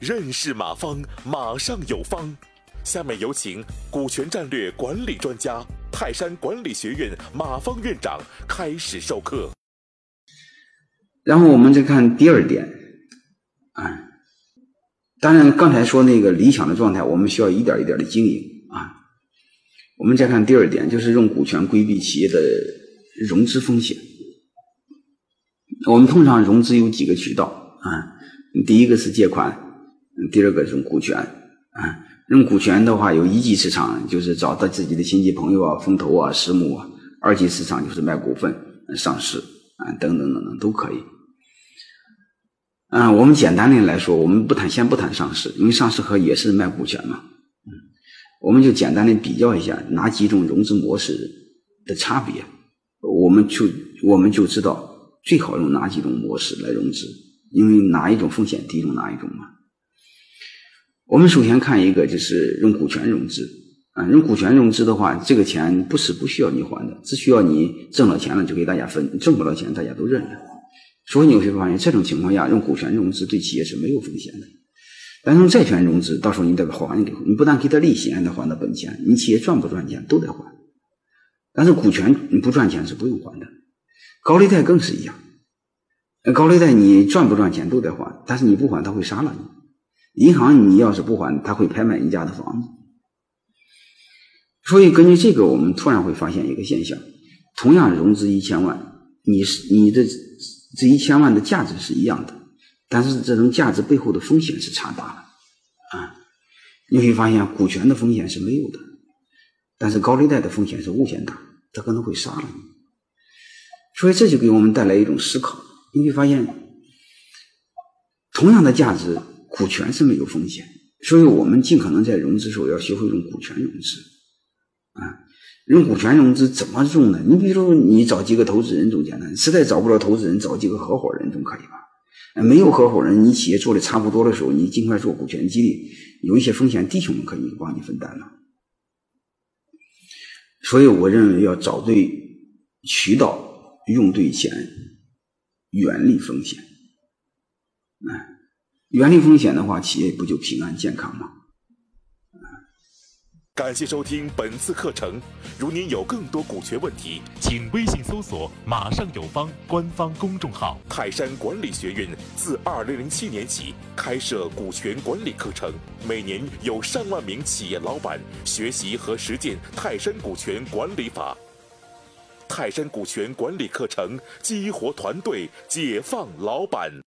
认识马方，马上有方。下面有请股权战略管理专家、泰山管理学院马方院长开始授课。然后我们再看第二点，啊，当然刚才说那个理想的状态，我们需要一点一点的经营啊。我们再看第二点，就是用股权规避企业的融资风险。我们通常融资有几个渠道啊，第一个是借款。第二个是股权啊，用股权的话，有一级市场就是找到自己的亲戚朋友啊、风投啊、私募啊；二级市场就是卖股份、上市啊等等等等都可以。嗯，我们简单的来说，我们不谈先不谈上市，因为上市和也是卖股权嘛。我们就简单的比较一下哪几种融资模式的差别，我们就我们就知道最好用哪几种模式来融资，因为哪一种风险低用哪一种嘛。我们首先看一个，就是用股权融资啊，用股权融资的话，这个钱不是不需要你还的，只需要你挣了钱了就给大家分，挣不到钱大家都认了。所以你会发现，这种情况下用股权融资对企业是没有风险的。但用债权融资，到时候你得还给，你不但给他利息，还得还他本钱，你企业赚不赚钱都得还。但是股权你不赚钱是不用还的，高利贷更是一样，高利贷你赚不赚钱都得还，但是你不还他会杀了你。银行，你要是不还，他会拍卖你家的房子。所以根据这个，我们突然会发现一个现象：同样融资一千万，你是你的这一千万的价值是一样的，但是这种价值背后的风险是差大了啊！你会发现，股权的风险是没有的，但是高利贷的风险是无限大，他可能会杀了你。所以这就给我们带来一种思考：你会发现，同样的价值。股权是没有风险，所以我们尽可能在融资时候要学会用股权融资，啊，用股权融资怎么用呢？你比如你找几个投资人总简单，实在找不着投资人，找几个合伙人总可以吧？没有合伙人，你企业做的差不多的时候，你尽快做股权激励，有一些风险弟兄们可以帮你分担了。所以我认为要找对渠道，用对钱，远离风险，啊。远离风险的话，企业不就平安健康吗？感谢收听本次课程。如您有更多股权问题，请微信搜索“马上有方”官方公众号。泰山管理学院自二零零七年起开设股权管理课程，每年有上万名企业老板学习和实践泰山股权管理法。泰山股权管理课程激活团队，解放老板。